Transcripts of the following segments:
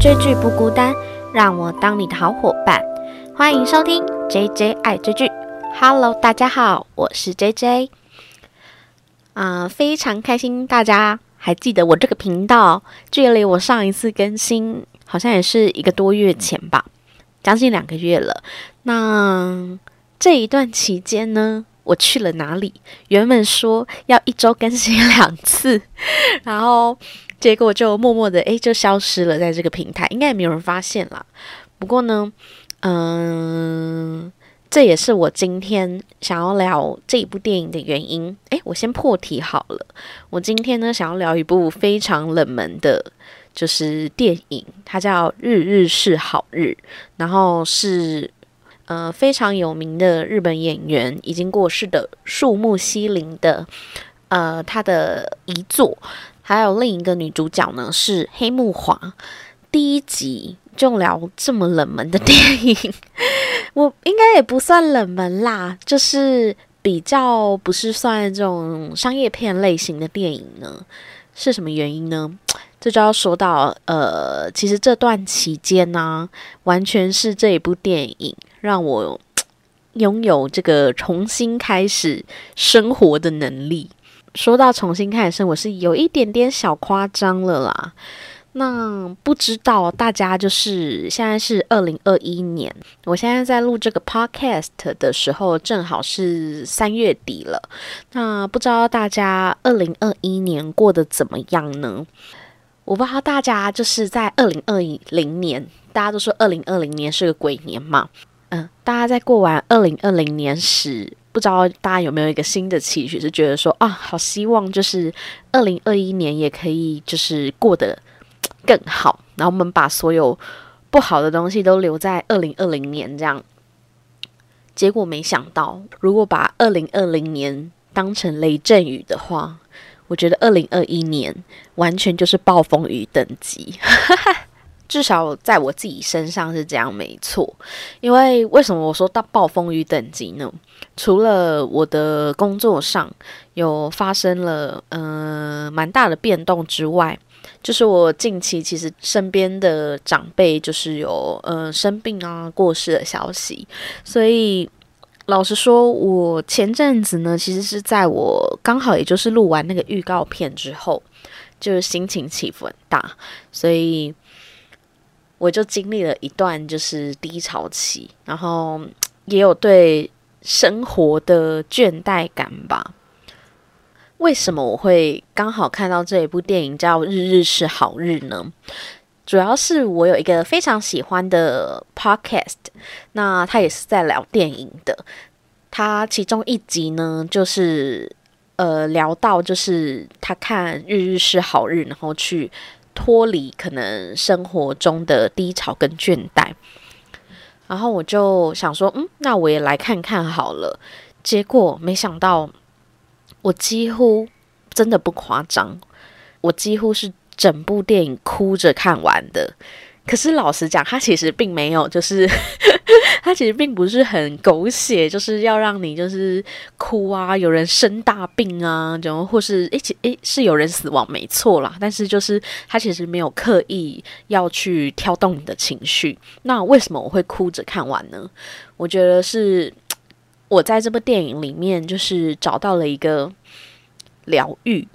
追剧不孤单，让我当你的好伙伴。欢迎收听 J J 爱追剧。Hello，大家好，我是 J J。啊，非常开心大家还记得我这个频道。距离我上一次更新，好像也是一个多月前吧，将近两个月了。那这一段期间呢，我去了哪里？原本说要一周更新两次，然后。结果就默默的诶，就消失了在这个平台，应该也没有人发现啦。不过呢，嗯，这也是我今天想要聊这一部电影的原因。诶，我先破题好了。我今天呢，想要聊一部非常冷门的，就是电影，它叫《日日是好日》，然后是呃非常有名的日本演员，已经过世的树木希林的呃他的遗作。还有另一个女主角呢，是黑木华。第一集就聊这么冷门的电影，我应该也不算冷门啦，就是比较不是算这种商业片类型的电影呢。是什么原因呢？这就要说到，呃，其实这段期间呢，完全是这一部电影让我 拥有这个重新开始生活的能力。说到重新开始生活，是有一点点小夸张了啦。那不知道大家就是现在是二零二一年，我现在在录这个 podcast 的时候，正好是三月底了。那不知道大家二零二一年过得怎么样呢？我不知道大家就是在二零二零年，大家都说二零二零年是个鬼年嘛。嗯，大家在过完二零二零年时。不知道大家有没有一个新的期许，是觉得说啊，好希望就是二零二一年也可以就是过得更好，然后我们把所有不好的东西都留在二零二零年这样。结果没想到，如果把二零二零年当成雷阵雨的话，我觉得二零二一年完全就是暴风雨等级。至少在我自己身上是这样，没错。因为为什么我说到暴风雨等级呢？除了我的工作上有发生了呃蛮大的变动之外，就是我近期其实身边的长辈就是有呃生病啊过世的消息，所以老实说，我前阵子呢，其实是在我刚好也就是录完那个预告片之后，就是心情起伏很大，所以。我就经历了一段就是低潮期，然后 也有对生活的倦怠感吧。为什么我会刚好看到这一部电影叫《日日是好日》呢？主要是我有一个非常喜欢的 podcast，那他也是在聊电影的。他其中一集呢，就是呃聊到就是他看《日日是好日》，然后去。脱离可能生活中的低潮跟倦怠，然后我就想说，嗯，那我也来看看好了。结果没想到，我几乎真的不夸张，我几乎是整部电影哭着看完的。可是老实讲，他其实并没有，就是 他其实并不是很狗血，就是要让你就是哭啊，有人生大病啊，然后或是一起诶是有人死亡，没错啦。但是就是他其实没有刻意要去挑动你的情绪。那为什么我会哭着看完呢？我觉得是我在这部电影里面就是找到了一个疗愈。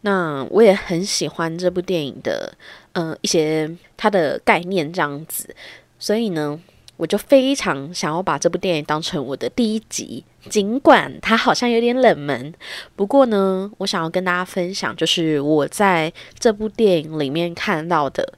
那我也很喜欢这部电影的，呃，一些它的概念这样子，所以呢，我就非常想要把这部电影当成我的第一集，尽管它好像有点冷门，不过呢，我想要跟大家分享，就是我在这部电影里面看到的，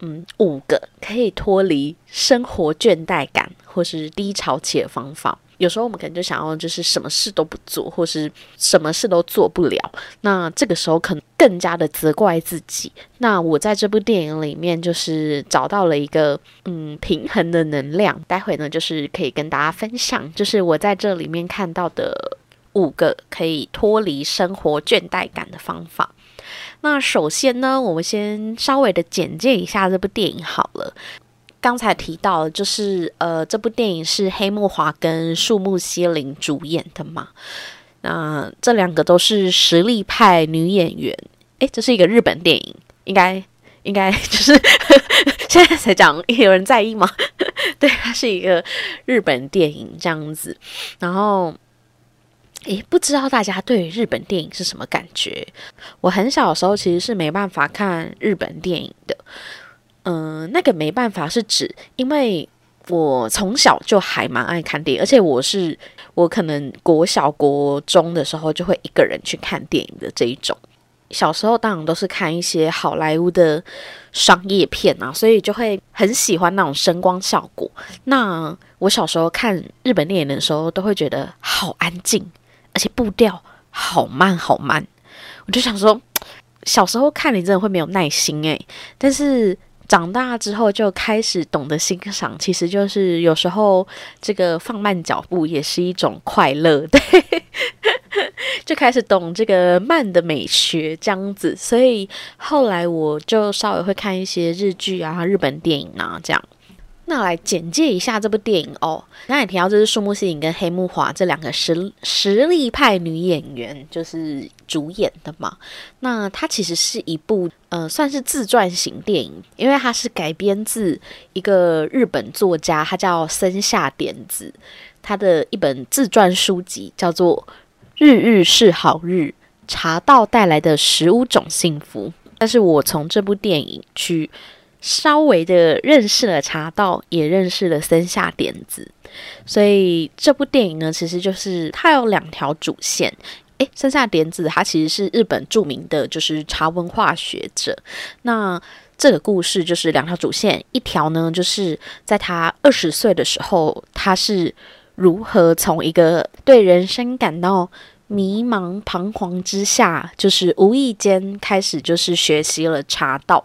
嗯，五个可以脱离生活倦怠感或是低潮期的方法。有时候我们可能就想要，就是什么事都不做，或是什么事都做不了。那这个时候可能更加的责怪自己。那我在这部电影里面，就是找到了一个嗯平衡的能量。待会呢，就是可以跟大家分享，就是我在这里面看到的五个可以脱离生活倦怠感的方法。那首先呢，我们先稍微的简介一下这部电影好了。刚才提到，就是呃，这部电影是黑木华跟树木希林主演的嘛？那这两个都是实力派女演员。诶，这是一个日本电影，应该应该 就是 现在才讲，有人在意吗？对，它是一个日本电影这样子。然后，诶，不知道大家对日本电影是什么感觉？我很小的时候其实是没办法看日本电影的。嗯，那个没办法是指，因为我从小就还蛮爱看电影，而且我是我可能国小国中的时候就会一个人去看电影的这一种。小时候当然都是看一些好莱坞的商业片啊，所以就会很喜欢那种声光效果。那我小时候看日本电影的时候，都会觉得好安静，而且步调好慢好慢。我就想说，小时候看你真的会没有耐心诶。但是长大之后就开始懂得欣赏，其实就是有时候这个放慢脚步也是一种快乐，对。就开始懂这个慢的美学这样子，所以后来我就稍微会看一些日剧啊、日本电影啊这样。那来简介一下这部电影哦。刚才提到这是树木希影跟黑木华这两个实实力派女演员就是主演的嘛。那它其实是一部呃算是自传型电影，因为它是改编自一个日本作家，他叫森下典子，他的一本自传书籍叫做。日日是好日，茶道带来的十五种幸福。但是我从这部电影去稍微的认识了茶道，也认识了森下典子。所以这部电影呢，其实就是它有两条主线。诶，森下典子他其实是日本著名的就是茶文化学者。那这个故事就是两条主线，一条呢就是在他二十岁的时候，他是。如何从一个对人生感到迷茫彷徨之下，就是无意间开始就是学习了茶道。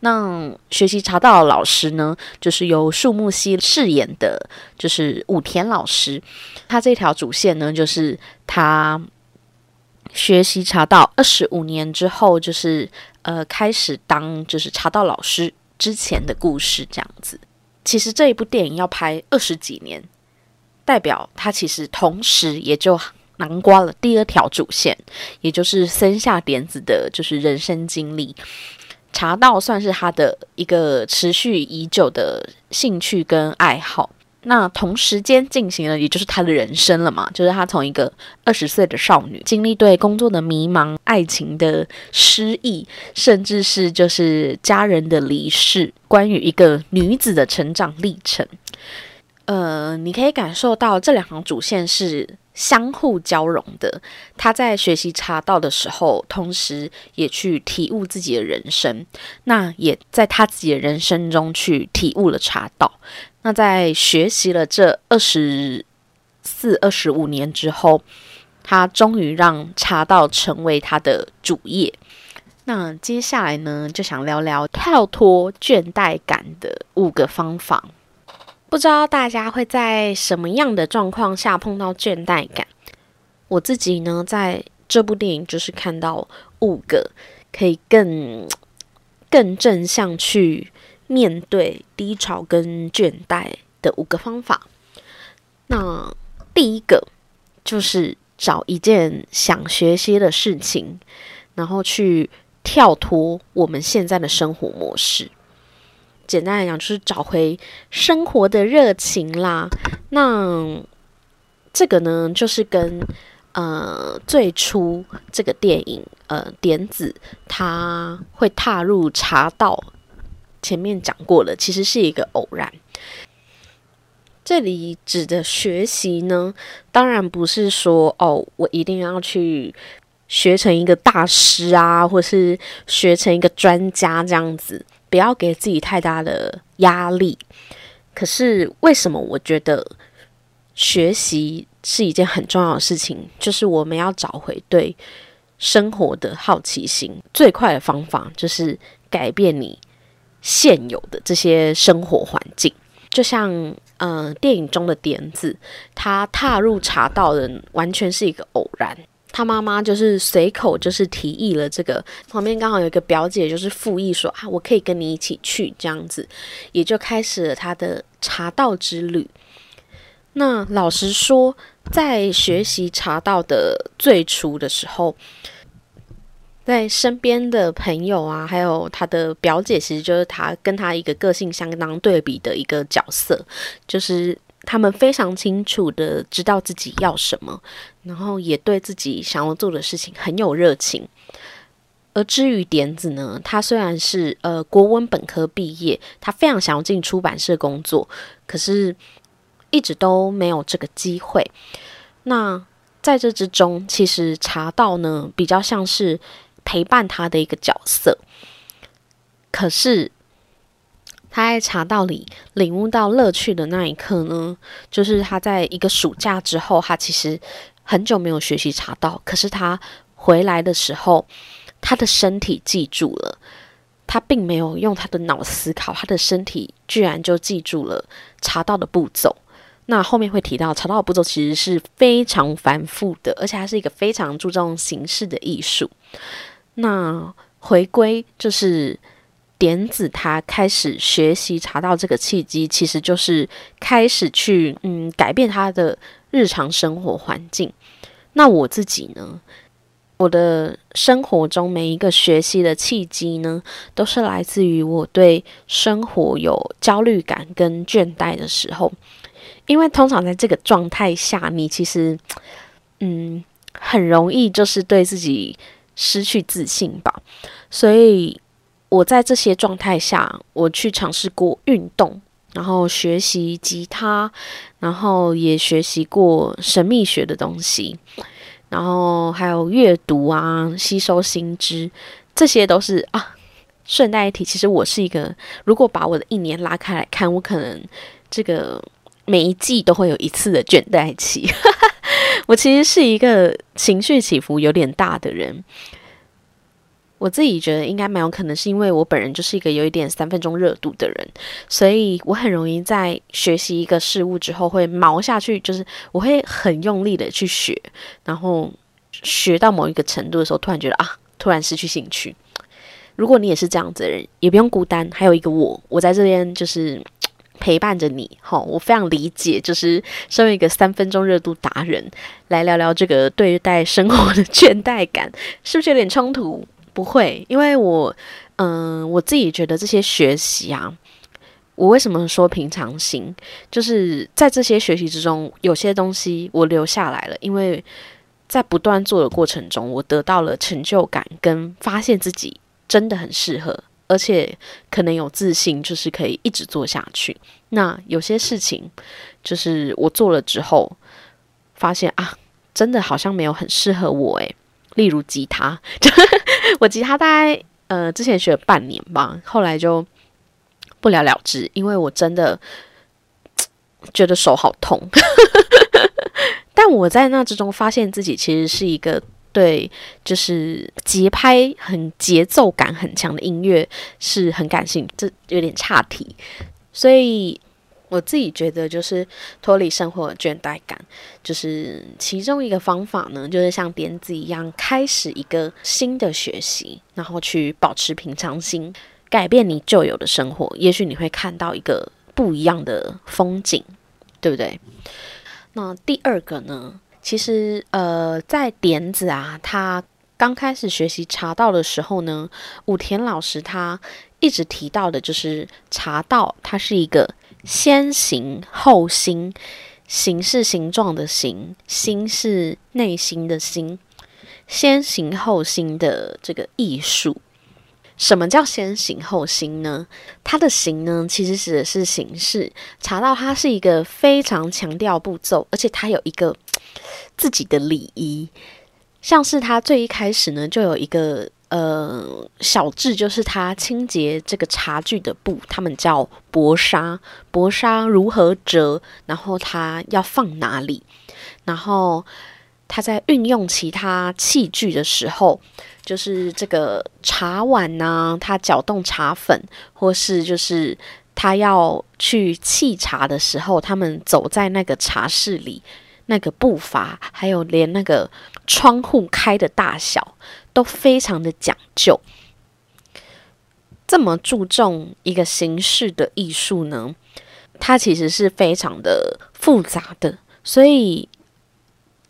那学习茶道的老师呢，就是由树木希饰演的，就是武田老师。他这条主线呢，就是他学习茶道二十五年之后，就是呃开始当就是茶道老师之前的故事这样子。其实这一部电影要拍二十几年。代表他其实同时也就囊括了第二条主线，也就是森下典子的，就是人生经历。茶道算是他的一个持续已久的兴趣跟爱好。那同时间进行了，也就是他的人生了嘛，就是他从一个二十岁的少女，经历对工作的迷茫、爱情的失意，甚至是就是家人的离世，关于一个女子的成长历程。呃，你可以感受到这两行主线是相互交融的。他在学习茶道的时候，同时也去体悟自己的人生。那也在他自己的人生中去体悟了茶道。那在学习了这二十四、二十五年之后，他终于让茶道成为他的主业。那接下来呢，就想聊聊跳脱倦怠感的五个方法。不知道大家会在什么样的状况下碰到倦怠感？我自己呢，在这部电影就是看到五个可以更更正向去面对低潮跟倦怠的五个方法。那第一个就是找一件想学习的事情，然后去跳脱我们现在的生活模式。简单来讲，就是找回生活的热情啦。那这个呢，就是跟呃最初这个电影呃点子他会踏入茶道，前面讲过了，其实是一个偶然。这里指的学习呢，当然不是说哦，我一定要去学成一个大师啊，或是学成一个专家这样子。不要给自己太大的压力。可是为什么我觉得学习是一件很重要的事情？就是我们要找回对生活的好奇心。最快的方法就是改变你现有的这些生活环境。就像嗯，电影中的点子，他踏入茶道的完全是一个偶然。他妈妈就是随口就是提议了这个，旁边刚好有一个表姐就是附议说啊，我可以跟你一起去这样子，也就开始了他的茶道之旅。那老实说，在学习茶道的最初的时候，在身边的朋友啊，还有他的表姐，其实就是他跟他一个个性相当对比的一个角色，就是他们非常清楚的知道自己要什么，然后也对自己想要做的事情很有热情。而至于点子呢，他虽然是呃国文本科毕业，他非常想要进出版社工作，可是一直都没有这个机会。那在这之中，其实茶道呢比较像是陪伴他的一个角色。可是他在茶道里领悟到乐趣的那一刻呢，就是他在一个暑假之后，他其实很久没有学习茶道，可是他回来的时候。他的身体记住了，他并没有用他的脑思考，他的身体居然就记住了茶道的步骤。那后面会提到，茶道的步骤其实是非常繁复的，而且它是一个非常注重形式的艺术。那回归就是点子，他开始学习茶道这个契机，其实就是开始去嗯改变他的日常生活环境。那我自己呢？我的生活中每一个学习的契机呢，都是来自于我对生活有焦虑感跟倦怠的时候。因为通常在这个状态下，你其实，嗯，很容易就是对自己失去自信吧。所以我在这些状态下，我去尝试过运动，然后学习吉他，然后也学习过神秘学的东西。然后还有阅读啊，吸收新知，这些都是啊。顺带一提，其实我是一个，如果把我的一年拉开来看，我可能这个每一季都会有一次的倦怠期。我其实是一个情绪起伏有点大的人。我自己觉得应该蛮有可能是因为我本人就是一个有一点三分钟热度的人，所以我很容易在学习一个事物之后会毛下去，就是我会很用力的去学，然后学到某一个程度的时候，突然觉得啊，突然失去兴趣。如果你也是这样子的人，也不用孤单，还有一个我，我在这边就是陪伴着你。好，我非常理解，就是身为一个三分钟热度达人，来聊聊这个对待生活的 倦怠感，是不是有点冲突？不会，因为我，嗯，我自己觉得这些学习啊，我为什么说平常心？就是在这些学习之中，有些东西我留下来了，因为在不断做的过程中，我得到了成就感，跟发现自己真的很适合，而且可能有自信，就是可以一直做下去。那有些事情，就是我做了之后，发现啊，真的好像没有很适合我，诶。例如吉他，我吉他大概呃之前学了半年吧，后来就不了了之，因为我真的觉得手好痛。但我在那之中发现自己其实是一个对就是节拍很节奏感很强的音乐是很感兴趣，这有点差题，所以。我自己觉得，就是脱离生活的倦怠感，就是其中一个方法呢，就是像点子一样，开始一个新的学习，然后去保持平常心，改变你旧有的生活，也许你会看到一个不一样的风景，对不对？那第二个呢，其实呃，在点子啊，他刚开始学习茶道的时候呢，武田老师他一直提到的就是茶道，它是一个。先形后心，形是形状的形，心是内心的心。先行后心的这个艺术，什么叫先行后心呢？它的形呢，其实指的是形式。查到它是一个非常强调步骤，而且它有一个自己的礼仪，像是它最一开始呢，就有一个。呃，小智就是他清洁这个茶具的布，他们叫薄纱。薄纱如何折？然后他要放哪里？然后他在运用其他器具的时候，就是这个茶碗呢，他搅动茶粉，或是就是他要去沏茶的时候，他们走在那个茶室里，那个步伐，还有连那个窗户开的大小。都非常的讲究，这么注重一个形式的艺术呢，它其实是非常的复杂的。所以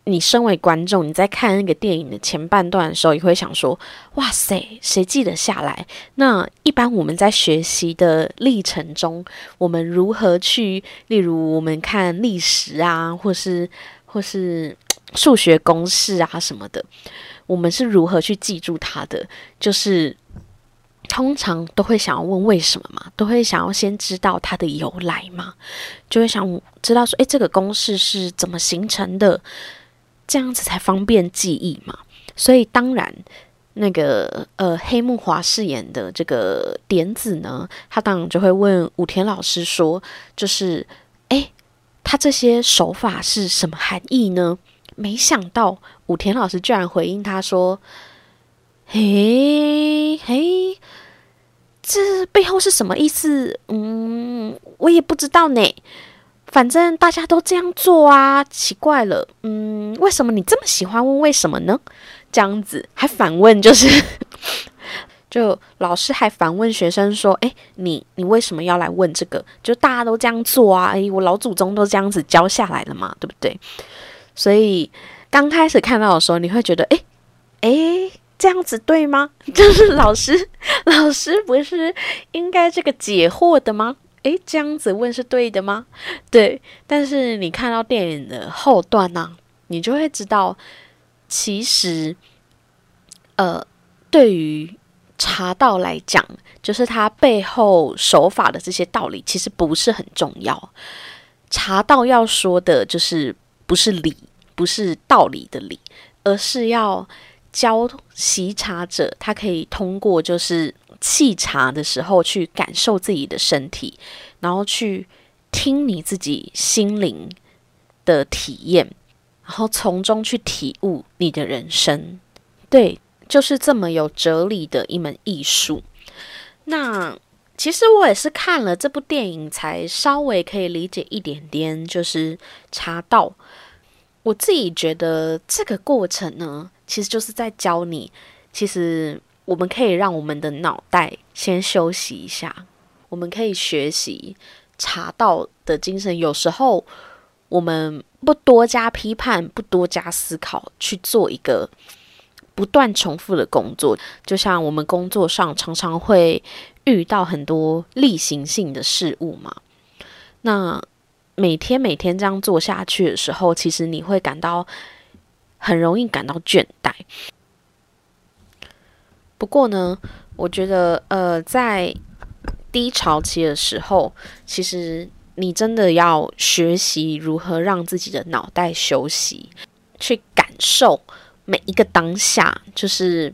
你身为观众，你在看那个电影的前半段的时候，也会想说：“哇塞，谁记得下来？”那一般我们在学习的历程中，我们如何去，例如我们看历史啊，或是或是数学公式啊什么的，我们是如何去记住它的？就是通常都会想要问为什么嘛，都会想要先知道它的由来嘛，就会想知道说：“诶，这个公式是怎么形成的？”这样子才方便记忆嘛，所以当然，那个呃黑木华饰演的这个点子呢，他当然就会问武田老师说，就是哎，他这些手法是什么含义呢？没想到武田老师居然回应他说：“嘿嘿，这背后是什么意思？嗯，我也不知道呢。”反正大家都这样做啊，奇怪了，嗯，为什么你这么喜欢问为什么呢？这样子还反问，就是，就老师还反问学生说：“哎，你你为什么要来问这个？就大家都这样做啊，哎，我老祖宗都这样子教下来了嘛，对不对？”所以刚开始看到的时候，你会觉得：“诶诶，这样子对吗？就是老师 老师不是应该这个解惑的吗？”诶，这样子问是对的吗？对，但是你看到电影的后段呢，你就会知道，其实，呃，对于茶道来讲，就是它背后手法的这些道理，其实不是很重要。茶道要说的就是不是理，不是道理的理，而是要教习茶者，他可以通过就是。沏茶的时候，去感受自己的身体，然后去听你自己心灵的体验，然后从中去体悟你的人生。对，就是这么有哲理的一门艺术。那其实我也是看了这部电影，才稍微可以理解一点点，就是茶道。我自己觉得这个过程呢，其实就是在教你，其实。我们可以让我们的脑袋先休息一下，我们可以学习茶道的精神。有时候我们不多加批判，不多加思考，去做一个不断重复的工作。就像我们工作上常常会遇到很多例行性的事物嘛。那每天每天这样做下去的时候，其实你会感到很容易感到倦怠。不过呢，我觉得，呃，在低潮期的时候，其实你真的要学习如何让自己的脑袋休息，去感受每一个当下。就是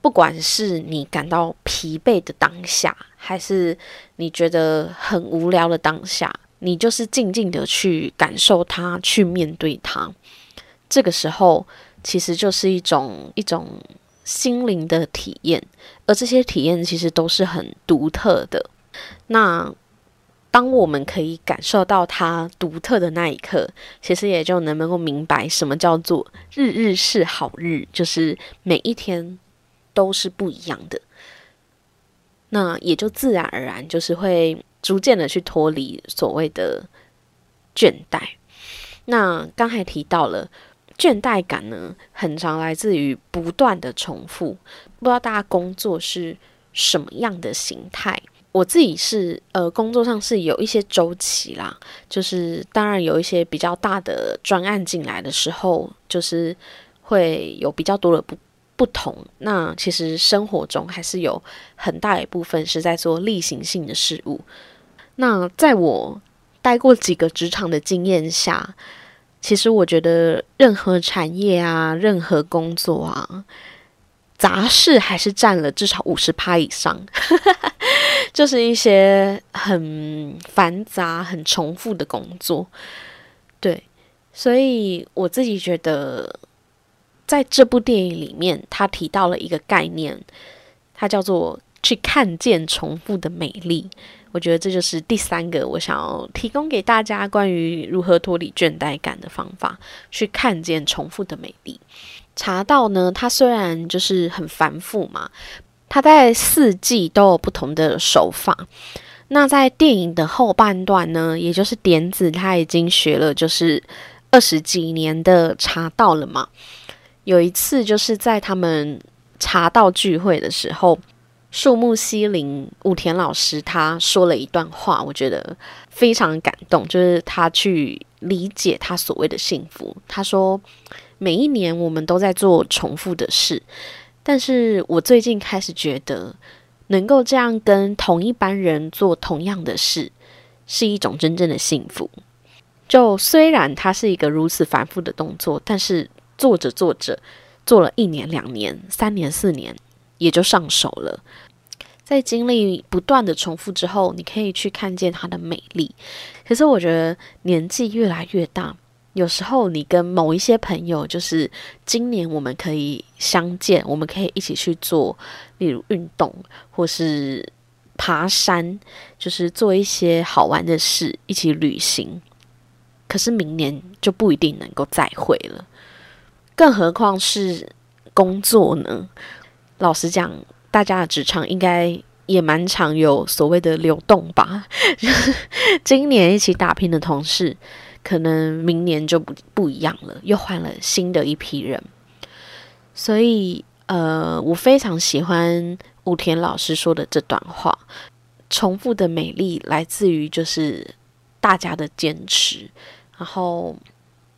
不管是你感到疲惫的当下，还是你觉得很无聊的当下，你就是静静的去感受它，去面对它。这个时候，其实就是一种一种。心灵的体验，而这些体验其实都是很独特的。那当我们可以感受到它独特的那一刻，其实也就能能够明白什么叫做日日是好日，就是每一天都是不一样的。那也就自然而然，就是会逐渐的去脱离所谓的倦怠。那刚才提到了。倦怠感呢，很常来自于不断的重复。不知道大家工作是什么样的形态？我自己是呃，工作上是有一些周期啦，就是当然有一些比较大的专案进来的时候，就是会有比较多的不不同。那其实生活中还是有很大一部分是在做例行性的事物。那在我待过几个职场的经验下。其实我觉得，任何产业啊，任何工作啊，杂事还是占了至少五十趴以上，就是一些很繁杂、很重复的工作。对，所以我自己觉得，在这部电影里面，他提到了一个概念，它叫做“去看见重复的美丽”。我觉得这就是第三个我想要提供给大家关于如何脱离倦怠感的方法，去看见重复的美丽。茶道呢，它虽然就是很繁复嘛，它在四季都有不同的手法。那在电影的后半段呢，也就是点子他已经学了，就是二十几年的茶道了嘛。有一次就是在他们茶道聚会的时候，树木西林武田老师他说了一段话，我觉得非常感动，就是他去理解他所谓的幸福。他说：“每一年我们都在做重复的事，但是我最近开始觉得，能够这样跟同一班人做同样的事，是一种真正的幸福。就虽然它是一个如此繁复的动作，但是。”做着做着，做了一年、两年、三年、四年，也就上手了。在经历不断的重复之后，你可以去看见它的美丽。可是我觉得年纪越来越大，有时候你跟某一些朋友，就是今年我们可以相见，我们可以一起去做，例如运动或是爬山，就是做一些好玩的事，一起旅行。可是明年就不一定能够再会了。更何况是工作呢？老实讲，大家的职场应该也蛮常有所谓的流动吧。今年一起打拼的同事，可能明年就不不一样了，又换了新的一批人。所以，呃，我非常喜欢武田老师说的这段话：重复的美丽来自于就是大家的坚持，然后。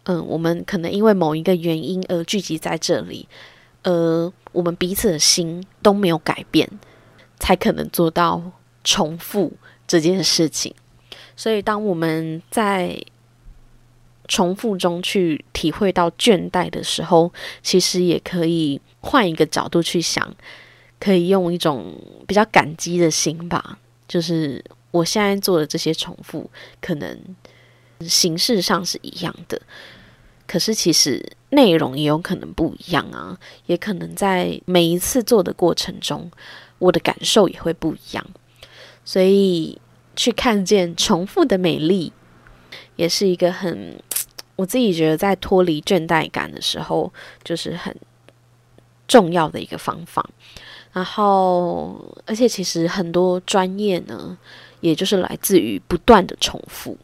嗯，我们可能因为某一个原因而聚集在这里，而我们彼此的心都没有改变，才可能做到重复这件事情。所以，当我们在重复中去体会到倦怠的时候，其实也可以换一个角度去想，可以用一种比较感激的心吧。就是我现在做的这些重复，可能。形式上是一样的，可是其实内容也有可能不一样啊，也可能在每一次做的过程中，我的感受也会不一样。所以去看见重复的美丽，也是一个很 我自己觉得在脱离倦怠感的时候，就是很重要的一个方法。然后，而且其实很多专业呢，也就是来自于不断的重复。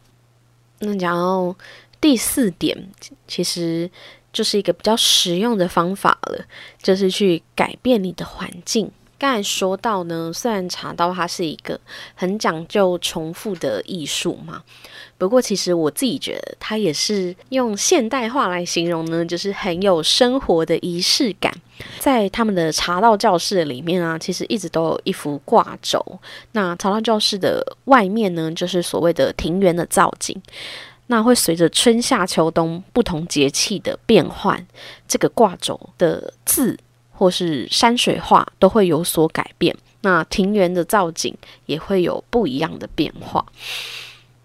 那然后第四点，其实就是一个比较实用的方法了，就是去改变你的环境。刚才说到呢，虽然茶道它是一个很讲究重复的艺术嘛，不过其实我自己觉得它也是用现代化来形容呢，就是很有生活的仪式感。在他们的茶道教室里面啊，其实一直都有一幅挂轴。那茶道教室的外面呢，就是所谓的庭园的造景。那会随着春夏秋冬不同节气的变换，这个挂轴的字或是山水画都会有所改变。那庭园的造景也会有不一样的变化。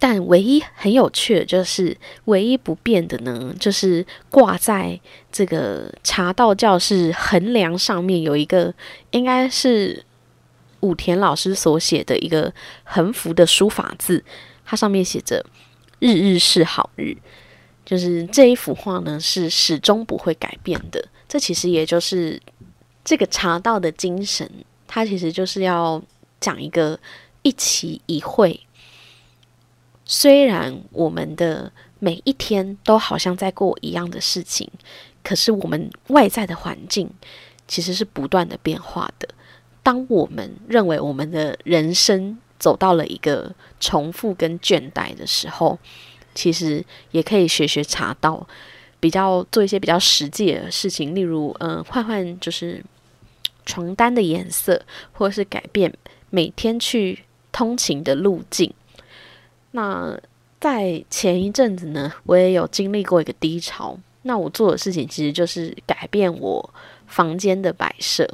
但唯一很有趣的就是，唯一不变的呢，就是挂在这个茶道教室横梁上面有一个，应该是武田老师所写的一个横幅的书法字，它上面写着。日日是好日，就是这一幅画呢，是始终不会改变的。这其实也就是这个茶道的精神，它其实就是要讲一个一期一会。虽然我们的每一天都好像在过一样的事情，可是我们外在的环境其实是不断的变化的。当我们认为我们的人生，走到了一个重复跟倦怠的时候，其实也可以学学茶道，比较做一些比较实际的事情，例如，嗯，换换就是床单的颜色，或是改变每天去通勤的路径。那在前一阵子呢，我也有经历过一个低潮，那我做的事情其实就是改变我房间的摆设。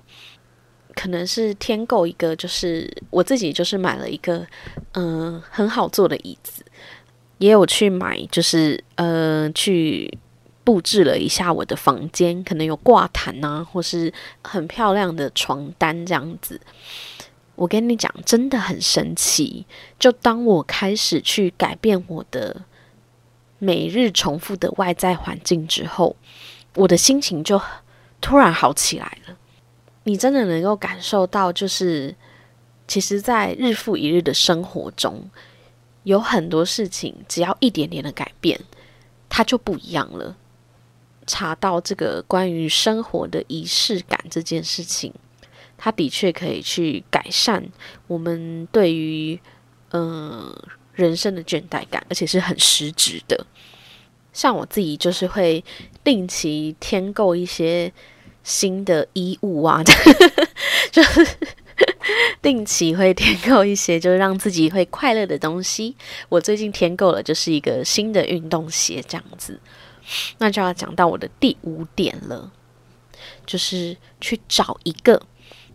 可能是添购一个，就是我自己就是买了一个，嗯，很好坐的椅子，也有去买，就是呃，去布置了一下我的房间，可能有挂毯啊，或是很漂亮的床单这样子。我跟你讲，真的很神奇。就当我开始去改变我的每日重复的外在环境之后，我的心情就突然好起来了。你真的能够感受到，就是其实，在日复一日的生活中，有很多事情，只要一点点的改变，它就不一样了。查到这个关于生活的仪式感这件事情，它的确可以去改善我们对于嗯人生的倦怠感，而且是很实质的。像我自己就是会定期添购一些新的衣物啊，就是定期会添购一些就是让自己会快乐的东西。我最近添购了就是一个新的运动鞋，这样子。那就要讲到我的第五点了，就是去找一个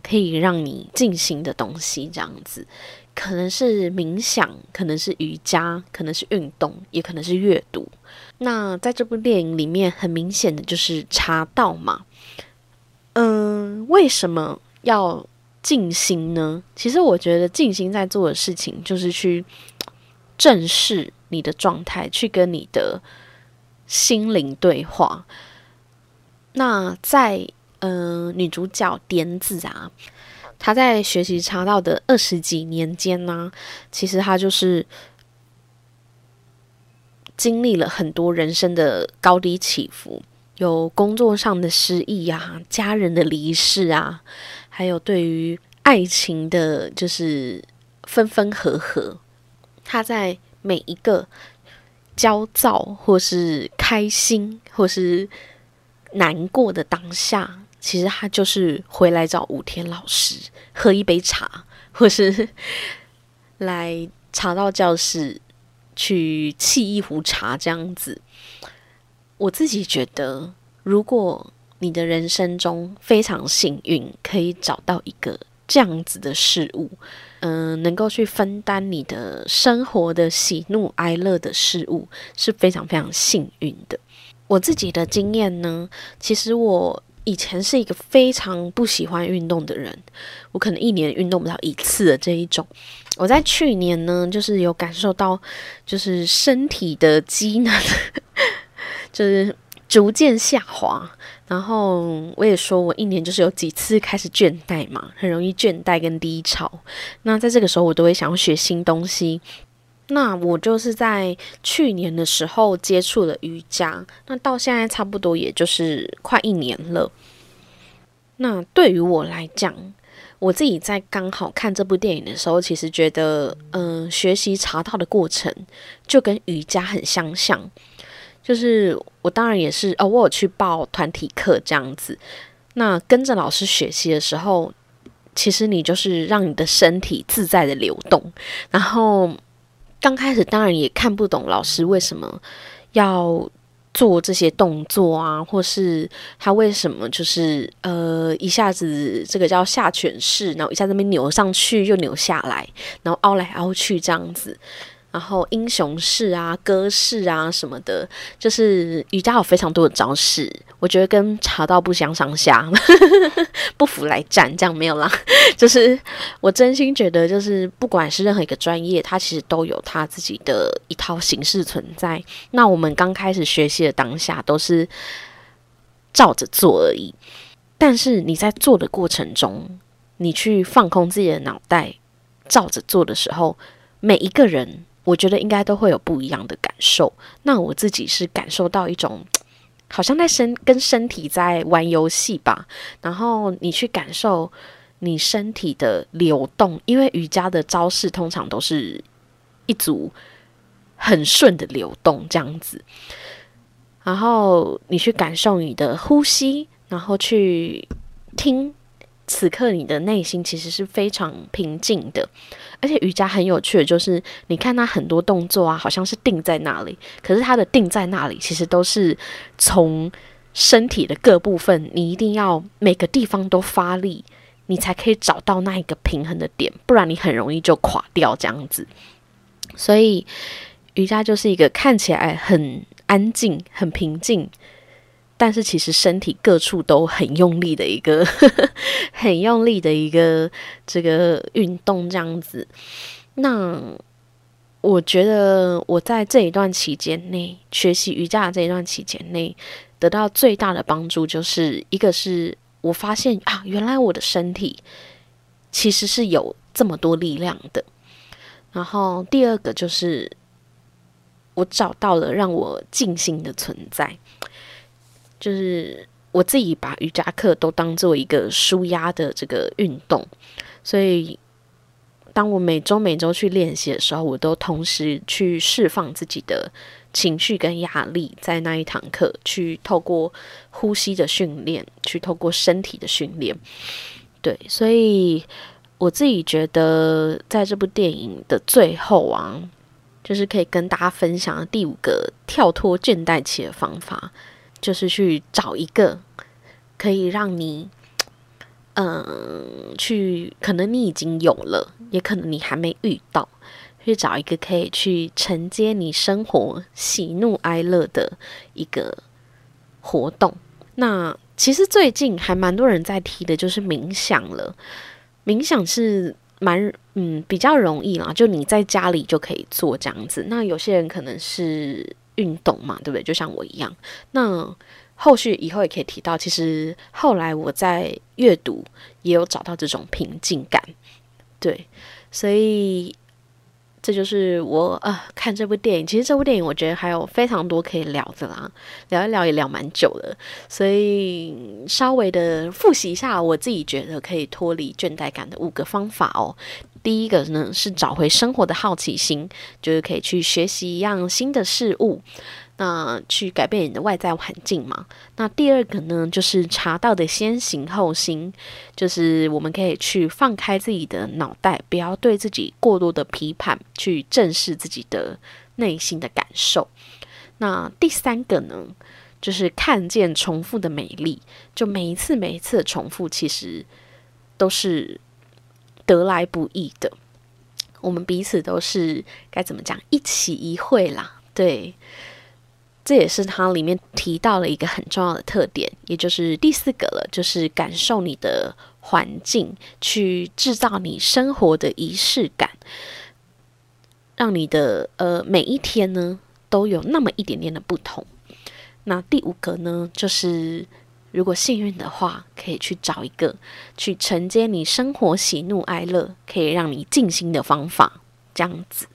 可以让你进行的东西，这样子，可能是冥想，可能是瑜伽，可能是运动，也可能是阅读。那在这部电影里面，很明显的就是茶道嘛。嗯，为什么要静心呢？其实我觉得静心在做的事情，就是去正视你的状态，去跟你的。心灵对话。那在嗯，女主角点子啊，她在学习茶道的二十几年间呢，其实她就是经历了很多人生的高低起伏，有工作上的失意啊，家人的离世啊，还有对于爱情的，就是分分合合。他在每一个。焦躁，或是开心，或是难过的当下，其实他就是回来找武天老师喝一杯茶，或是来茶道教室去沏一壶茶这样子。我自己觉得，如果你的人生中非常幸运，可以找到一个这样子的事物。嗯，能够去分担你的生活的喜怒哀乐的事物是非常非常幸运的。我自己的经验呢，其实我以前是一个非常不喜欢运动的人，我可能一年运动不到一次的这一种。我在去年呢，就是有感受到，就是身体的机能，就是逐渐下滑。然后我也说，我一年就是有几次开始倦怠嘛，很容易倦怠跟低潮。那在这个时候，我都会想要学新东西。那我就是在去年的时候接触了瑜伽，那到现在差不多也就是快一年了。那对于我来讲，我自己在刚好看这部电影的时候，其实觉得，嗯，学习茶道的过程就跟瑜伽很相像。就是我当然也是哦，我有去报团体课这样子。那跟着老师学习的时候，其实你就是让你的身体自在的流动。然后刚开始当然也看不懂老师为什么要做这些动作啊，或是他为什么就是呃一下子这个叫下犬式，然后一下子边扭上去又扭下来，然后凹来凹去这样子。然后英雄式啊、歌式啊什么的，就是瑜伽有非常多的招式，我觉得跟茶道不相上下，不服来战，这样没有啦。就是我真心觉得，就是不管是任何一个专业，它其实都有它自己的一套形式存在。那我们刚开始学习的当下，都是照着做而已。但是你在做的过程中，你去放空自己的脑袋，照着做的时候，每一个人。我觉得应该都会有不一样的感受。那我自己是感受到一种，好像在身跟身体在玩游戏吧。然后你去感受你身体的流动，因为瑜伽的招式通常都是一组很顺的流动这样子。然后你去感受你的呼吸，然后去听。此刻你的内心其实是非常平静的，而且瑜伽很有趣的，就是你看它很多动作啊，好像是定在那里，可是它的定在那里，其实都是从身体的各部分，你一定要每个地方都发力，你才可以找到那一个平衡的点，不然你很容易就垮掉这样子。所以瑜伽就是一个看起来很安静、很平静。但是其实身体各处都很用力的一个，很用力的一个这个运动这样子。那我觉得我在这一段期间内学习瑜伽这一段期间内，得到最大的帮助就是一个是我发现啊，原来我的身体其实是有这么多力量的。然后第二个就是我找到了让我静心的存在，就是我自己把瑜伽课都当做一个舒压的这个运动，所以当我每周每周去练习的时候，我都同时去释放自己的情绪跟压力，在那一堂课去透过呼吸的训练，去透过身体的训练，对，所以。我自己觉得，在这部电影的最后啊，就是可以跟大家分享第五个跳脱倦怠期的方法，就是去找一个可以让你，嗯，去可能你已经有了，也可能你还没遇到，去找一个可以去承接你生活喜怒哀乐的一个活动。那其实最近还蛮多人在提的，就是冥想了。冥想是蛮嗯比较容易啦，就你在家里就可以做这样子。那有些人可能是运动嘛，对不对？就像我一样。那后续以后也可以提到，其实后来我在阅读也有找到这种平静感，对，所以。这就是我啊看这部电影，其实这部电影我觉得还有非常多可以聊的啦，聊一聊也聊蛮久的，所以稍微的复习一下我自己觉得可以脱离倦怠感的五个方法哦。第一个呢是找回生活的好奇心，就是可以去学习一样新的事物。那去改变你的外在环境嘛？那第二个呢，就是查到的先行后心，就是我们可以去放开自己的脑袋，不要对自己过多的批判，去正视自己的内心的感受。那第三个呢，就是看见重复的美丽，就每一次每一次的重复，其实都是得来不易的。我们彼此都是该怎么讲，一起一会啦，对。这也是它里面提到了一个很重要的特点，也就是第四个了，就是感受你的环境，去制造你生活的仪式感，让你的呃每一天呢都有那么一点点的不同。那第五个呢，就是如果幸运的话，可以去找一个去承接你生活喜怒哀乐，可以让你静心的方法，这样子。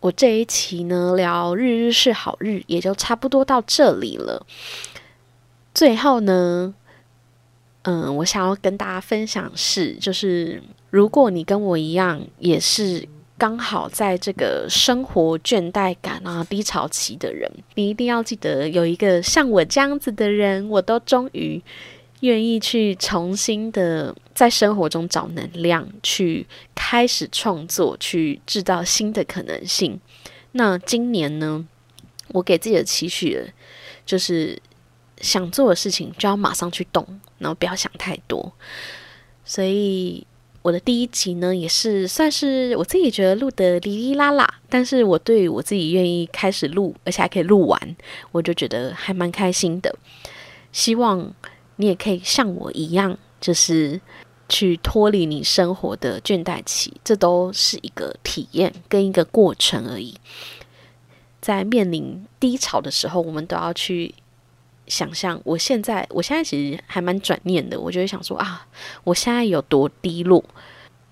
我这一期呢聊日日是好日，也就差不多到这里了。最后呢，嗯，我想要跟大家分享是，就是如果你跟我一样，也是刚好在这个生活倦怠感啊低潮期的人，你一定要记得有一个像我这样子的人，我都终于。愿意去重新的在生活中找能量，去开始创作，去制造新的可能性。那今年呢，我给自己的期许就是想做的事情就要马上去动，然后不要想太多。所以我的第一集呢，也是算是我自己觉得录的哩哩啦啦，但是我对我自己愿意开始录，而且还可以录完，我就觉得还蛮开心的。希望。你也可以像我一样，就是去脱离你生活的倦怠期，这都是一个体验跟一个过程而已。在面临低潮的时候，我们都要去想象，我现在，我现在其实还蛮转念的，我就会想说啊，我现在有多低落，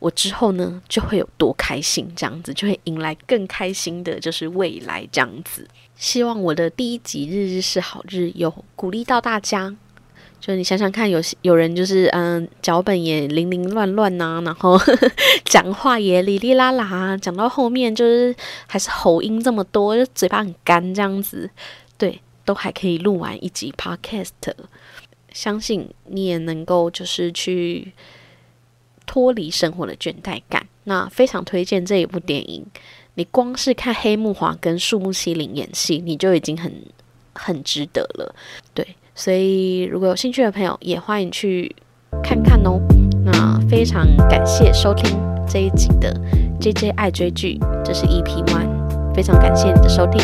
我之后呢就会有多开心，这样子就会迎来更开心的，就是未来这样子。希望我的第一集日日是好日，有鼓励到大家。就你想想看，有些有人就是嗯，脚本也零零乱乱呐，然后 讲话也哩哩啦啦，讲到后面就是还是喉音这么多，就嘴巴很干这样子，对，都还可以录完一集 podcast，相信你也能够就是去脱离生活的倦怠感。那非常推荐这一部电影，你光是看黑木华跟树木希林演戏，你就已经很很值得了，对。所以，如果有兴趣的朋友，也欢迎去看看哦。那非常感谢收听这一集的 J J 爱追剧，这是 EP One，非常感谢你的收听。